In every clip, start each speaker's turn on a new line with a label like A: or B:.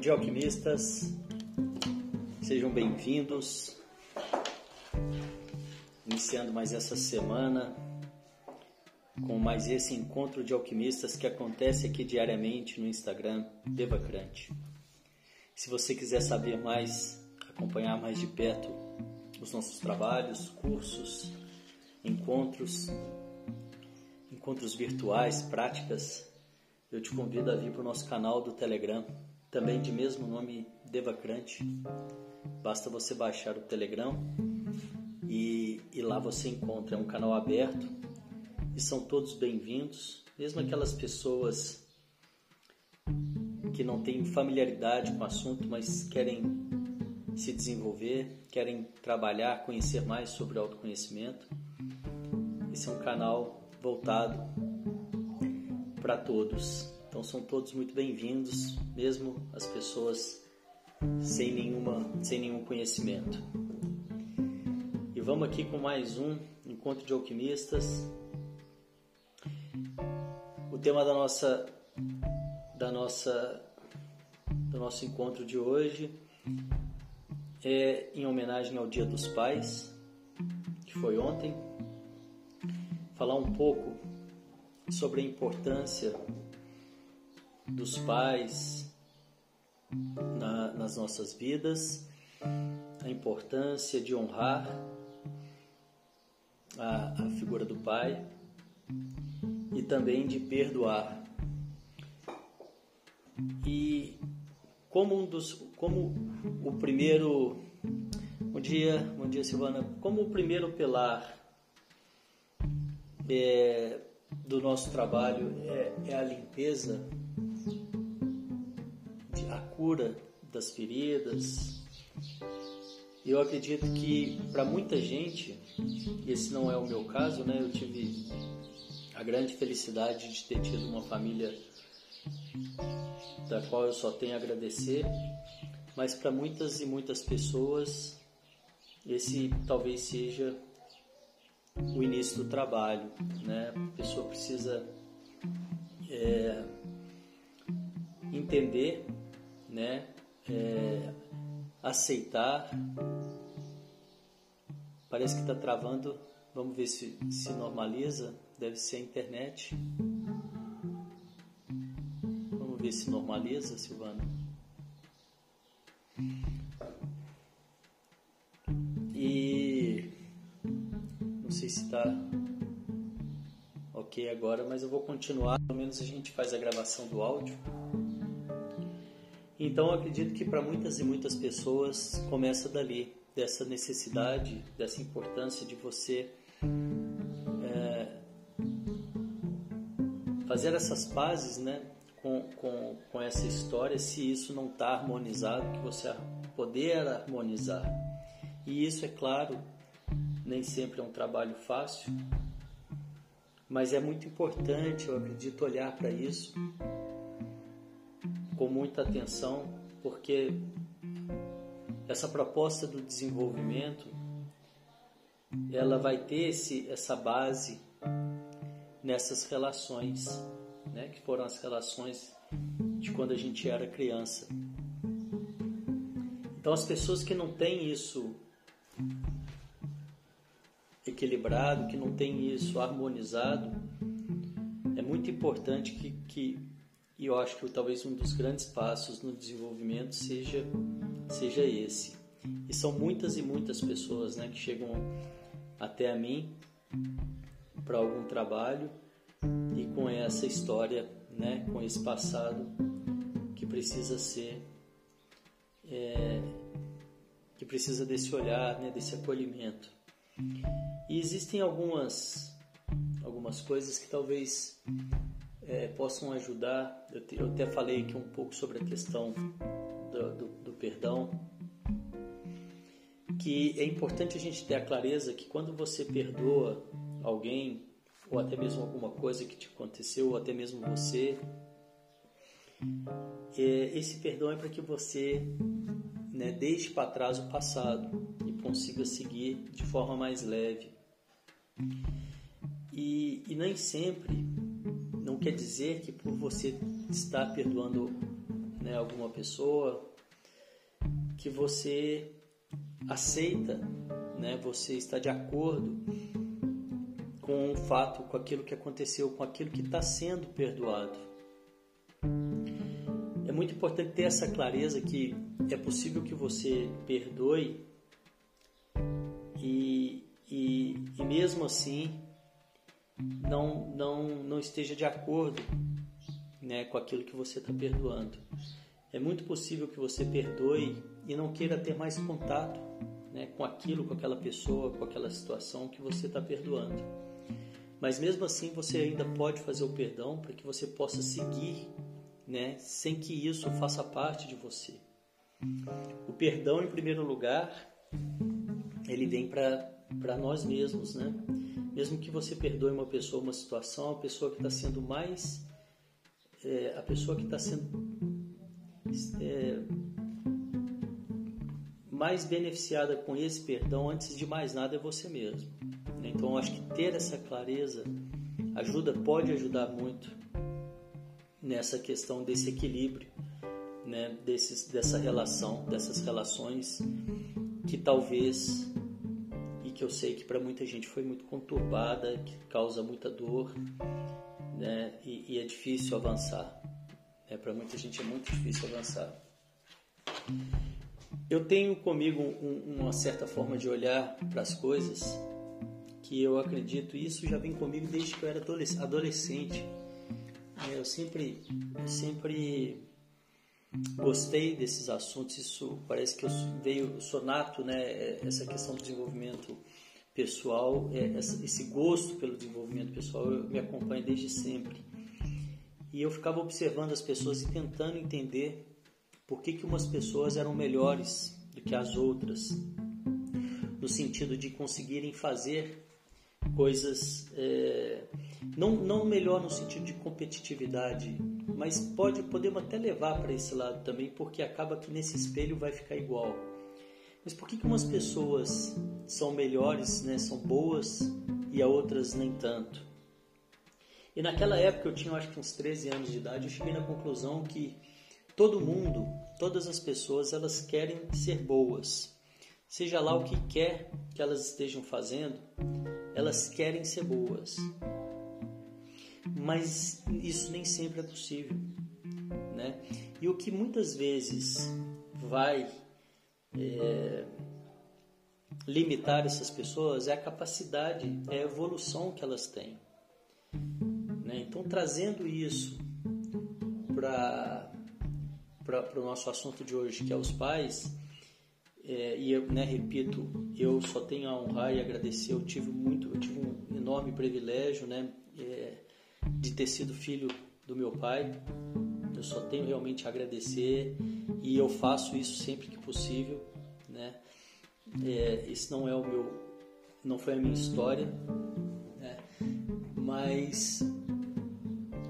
A: dia, alquimistas. Sejam bem-vindos. Iniciando mais essa semana com mais esse encontro de alquimistas que acontece aqui diariamente no Instagram Devacrante. Se você quiser saber mais, acompanhar mais de perto os nossos trabalhos, cursos, encontros, encontros virtuais, práticas, eu te convido a vir para o nosso canal do Telegram, também de mesmo nome Devacrante. Basta você baixar o Telegram e, e lá você encontra. É um canal aberto e são todos bem-vindos, mesmo aquelas pessoas que não têm familiaridade com o assunto, mas querem se desenvolver, querem trabalhar, conhecer mais sobre autoconhecimento. Esse é um canal voltado para todos. Então são todos muito bem-vindos, mesmo as pessoas sem nenhuma, sem nenhum conhecimento. E vamos aqui com mais um encontro de alquimistas. O tema da nossa da nossa do nosso encontro de hoje é em homenagem ao Dia dos Pais, que foi ontem. Falar um pouco sobre a importância dos pais na, nas nossas vidas, a importância de honrar a, a figura do pai e também de perdoar. E como um dos, como o primeiro, bom dia, bom dia Silvana, como o primeiro pilar é, do nosso trabalho é, é a limpeza, cura das feridas. Eu acredito que para muita gente, esse não é o meu caso, né? Eu tive a grande felicidade de ter tido uma família da qual eu só tenho a agradecer, mas para muitas e muitas pessoas esse talvez seja o início do trabalho, né? A pessoa precisa é, entender, né? É, aceitar. Parece que está travando. Vamos ver se se normaliza. Deve ser a internet. Vamos ver se normaliza, Silvana. E não sei se está ok agora, mas eu vou continuar. Pelo menos a gente faz a gravação do áudio. Então acredito que para muitas e muitas pessoas começa dali, dessa necessidade, dessa importância de você é, fazer essas pazes, né? Com, com, com essa história, se isso não está harmonizado, que você poder harmonizar. E isso, é claro, nem sempre é um trabalho fácil, mas é muito importante, eu acredito, olhar para isso com muita atenção, porque essa proposta do desenvolvimento ela vai ter esse, essa base nessas relações, né, que foram as relações de quando a gente era criança. Então, as pessoas que não têm isso equilibrado, que não têm isso harmonizado, é muito importante que, que e eu acho que talvez um dos grandes passos no desenvolvimento seja, seja esse. E são muitas e muitas pessoas né, que chegam até a mim para algum trabalho e com essa história, né, com esse passado que precisa ser, é, que precisa desse olhar, né, desse acolhimento. E existem algumas, algumas coisas que talvez é, possam ajudar. Eu, te, eu, até falei aqui um pouco sobre a questão do, do, do perdão, que é importante a gente ter a clareza que quando você perdoa alguém, ou até mesmo alguma coisa que te aconteceu, ou até mesmo você, é, esse perdão é para que você né, deixe para trás o passado e consiga seguir de forma mais leve. E, e nem sempre quer dizer que por você estar perdoando né, alguma pessoa que você aceita, né, você está de acordo com o fato, com aquilo que aconteceu, com aquilo que está sendo perdoado. É muito importante ter essa clareza que é possível que você perdoe e, e, e mesmo assim não, não, não esteja de acordo né, com aquilo que você está perdoando. É muito possível que você perdoe e não queira ter mais contato né, com aquilo, com aquela pessoa, com aquela situação que você está perdoando. Mas mesmo assim você ainda pode fazer o perdão para que você possa seguir, né, sem que isso faça parte de você. O perdão, em primeiro lugar, ele vem para nós mesmos, né? Mesmo que você perdoe uma pessoa, uma situação, a pessoa que está sendo mais, é, a pessoa que está sendo é, mais beneficiada com esse perdão, antes de mais nada, é você mesmo. Então, acho que ter essa clareza ajuda, pode ajudar muito nessa questão desse equilíbrio, né, desses, dessa relação, dessas relações que talvez que eu sei que para muita gente foi muito conturbada, que causa muita dor, né, e, e é difícil avançar. Né, para muita gente é muito difícil avançar. Eu tenho comigo um, uma certa forma de olhar para as coisas que eu acredito, isso já vem comigo desde que eu era adolescente. É, eu sempre, sempre gostei desses assuntos, isso parece que eu veio sonato, né, essa questão do desenvolvimento pessoal, é, esse gosto pelo desenvolvimento pessoal me acompanha desde sempre. E eu ficava observando as pessoas e tentando entender por que, que umas pessoas eram melhores do que as outras, no sentido de conseguirem fazer coisas é, não, não melhor no sentido de competitividade, mas pode podemos até levar para esse lado também, porque acaba que nesse espelho vai ficar igual. Mas por que, que umas pessoas são melhores, né, são boas e a outras nem tanto? E naquela época eu tinha acho que uns 13 anos de idade, eu cheguei na conclusão que todo mundo, todas as pessoas, elas querem ser boas. Seja lá o que quer que elas estejam fazendo, elas querem ser boas. Mas isso nem sempre é possível, né? E o que muitas vezes vai é, limitar essas pessoas é a capacidade, é a evolução que elas têm. Né? Então, trazendo isso para o nosso assunto de hoje, que é os pais, é, e eu né, repito, eu só tenho a honrar e agradecer. Eu tive muito, eu tive um enorme privilégio, né, é, de ter sido filho do meu pai. Eu só tenho realmente a agradecer e eu faço isso sempre que possível, né. É, esse não é o meu, não foi a minha história, né, mas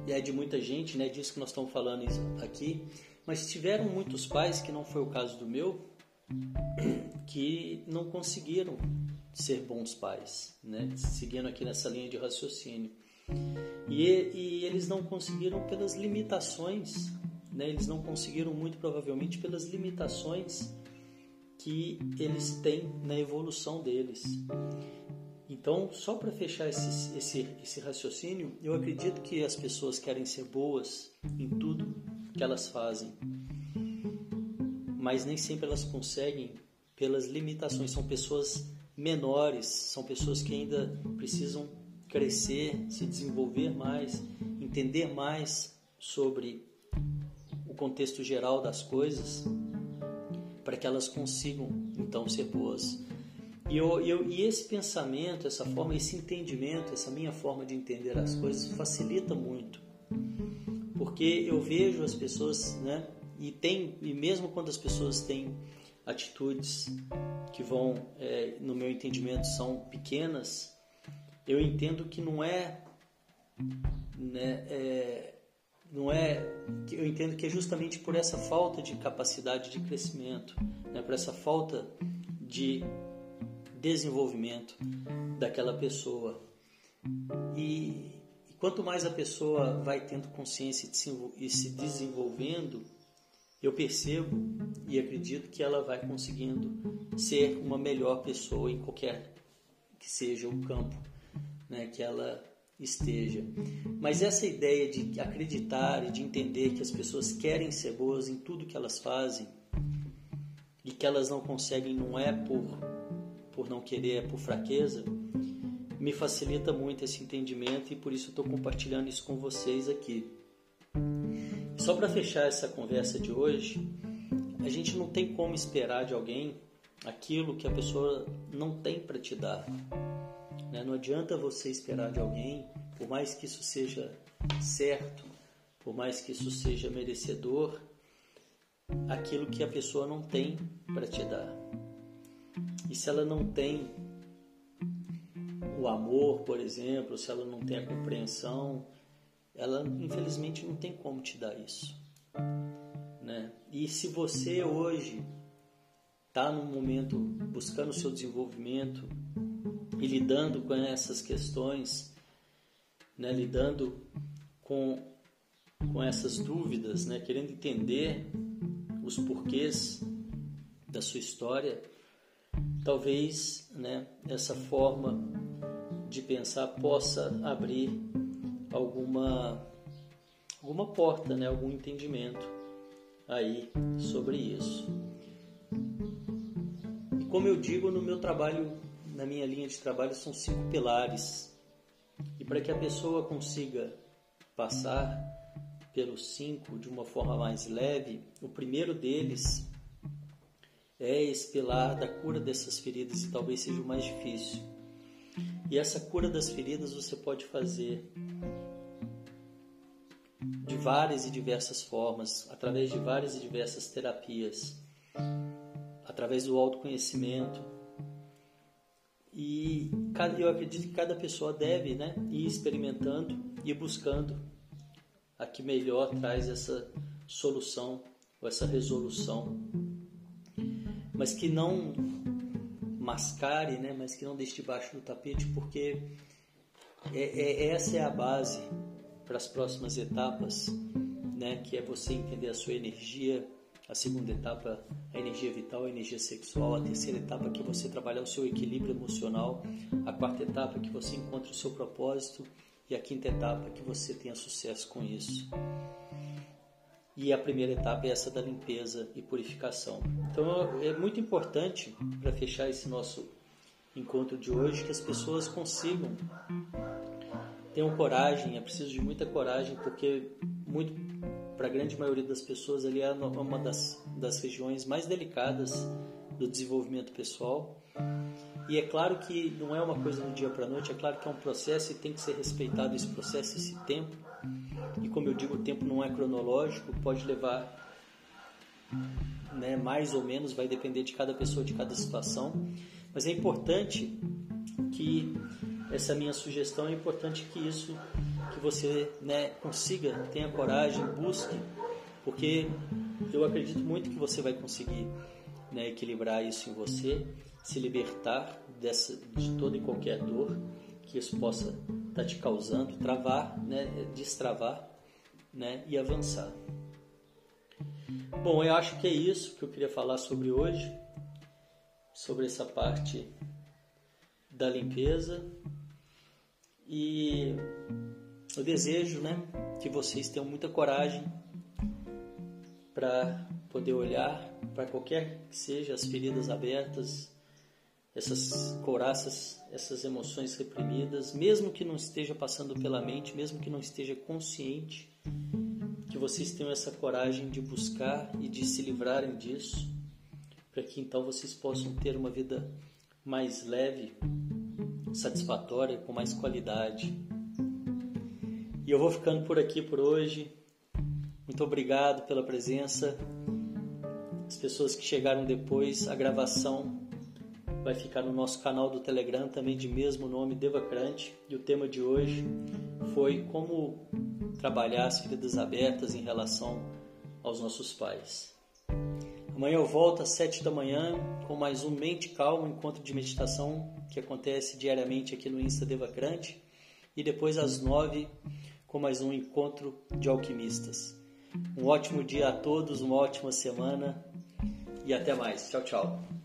A: é de muita gente, né, disso que nós estamos falando aqui. Mas tiveram muitos pais que não foi o caso do meu que não conseguiram ser bons pais, né? seguindo aqui nessa linha de raciocínio. E, e eles não conseguiram pelas limitações, né? eles não conseguiram muito provavelmente pelas limitações que eles têm na evolução deles. Então, só para fechar esse, esse, esse raciocínio, eu acredito que as pessoas querem ser boas em tudo que elas fazem mas nem sempre elas conseguem pelas limitações. São pessoas menores, são pessoas que ainda precisam crescer, se desenvolver mais, entender mais sobre o contexto geral das coisas, para que elas consigam então ser boas. E, eu, eu, e esse pensamento, essa forma, esse entendimento, essa minha forma de entender as coisas facilita muito, porque eu vejo as pessoas, né? E, tem, e mesmo quando as pessoas têm atitudes que vão, é, no meu entendimento, são pequenas, eu entendo que não é, né, é, não é, eu entendo que é justamente por essa falta de capacidade de crescimento, né, por essa falta de desenvolvimento daquela pessoa. E, e quanto mais a pessoa vai tendo consciência e se desenvolvendo, eu percebo e acredito que ela vai conseguindo ser uma melhor pessoa em qualquer que seja o campo né, que ela esteja. Mas essa ideia de acreditar e de entender que as pessoas querem ser boas em tudo que elas fazem e que elas não conseguem não é por por não querer, é por fraqueza, me facilita muito esse entendimento e por isso estou compartilhando isso com vocês aqui. Só para fechar essa conversa de hoje, a gente não tem como esperar de alguém aquilo que a pessoa não tem para te dar. Né? Não adianta você esperar de alguém, por mais que isso seja certo, por mais que isso seja merecedor, aquilo que a pessoa não tem para te dar. E se ela não tem o amor, por exemplo, se ela não tem a compreensão, ela infelizmente não tem como te dar isso. Né? E se você hoje está num momento buscando o seu desenvolvimento e lidando com essas questões, né? lidando com, com essas dúvidas, né? querendo entender os porquês da sua história, talvez né, essa forma de pensar possa abrir alguma alguma porta, né, algum entendimento aí sobre isso. E como eu digo no meu trabalho, na minha linha de trabalho são cinco pilares. E para que a pessoa consiga passar pelos cinco de uma forma mais leve, o primeiro deles é esse pilar da cura dessas feridas e talvez seja o mais difícil. E essa cura das feridas você pode fazer de várias e diversas formas, através de várias e diversas terapias, através do autoconhecimento. E eu acredito que cada pessoa deve né, ir experimentando e buscando a que melhor traz essa solução ou essa resolução mas que não mascare, né? mas que não deixe debaixo do tapete, porque é, é, essa é a base para as próximas etapas, né? que é você entender a sua energia, a segunda etapa, a energia vital, a energia sexual, a terceira etapa que é você trabalhar o seu equilíbrio emocional, a quarta etapa que você encontra o seu propósito e a quinta etapa que você tenha sucesso com isso. E a primeira etapa é essa da limpeza e purificação. Então é muito importante para fechar esse nosso encontro de hoje que as pessoas consigam tenham coragem, é preciso de muita coragem porque muito para a grande maioria das pessoas ali é uma das, das regiões mais delicadas do desenvolvimento pessoal. E é claro que não é uma coisa do dia para a noite, é claro que é um processo e tem que ser respeitado esse processo, esse tempo. E como eu digo, o tempo não é cronológico, pode levar né, mais ou menos, vai depender de cada pessoa, de cada situação. Mas é importante que essa minha sugestão é importante que isso que você né, consiga, tenha coragem, busque, porque eu acredito muito que você vai conseguir né, equilibrar isso em você, se libertar dessa, de toda e qualquer dor que isso possa estar tá te causando, travar, né, destravar né, e avançar. Bom, eu acho que é isso que eu queria falar sobre hoje, sobre essa parte da limpeza e eu desejo, né, que vocês tenham muita coragem para poder olhar para qualquer que seja as feridas abertas, essas couraças, essas emoções reprimidas, mesmo que não esteja passando pela mente, mesmo que não esteja consciente, que vocês tenham essa coragem de buscar e de se livrarem disso, para que então vocês possam ter uma vida mais leve, satisfatória, com mais qualidade. E eu vou ficando por aqui por hoje. Muito obrigado pela presença. As pessoas que chegaram depois, a gravação vai ficar no nosso canal do Telegram, também de mesmo nome, Devacrante. E o tema de hoje foi como trabalhar as feridas abertas em relação aos nossos pais. Amanhã eu volto às sete da manhã com mais um Mente Calma, um encontro de meditação que acontece diariamente aqui no Insta Devacrante. E depois às nove com mais um encontro de alquimistas. Um ótimo dia a todos, uma ótima semana e até mais. Tchau, tchau.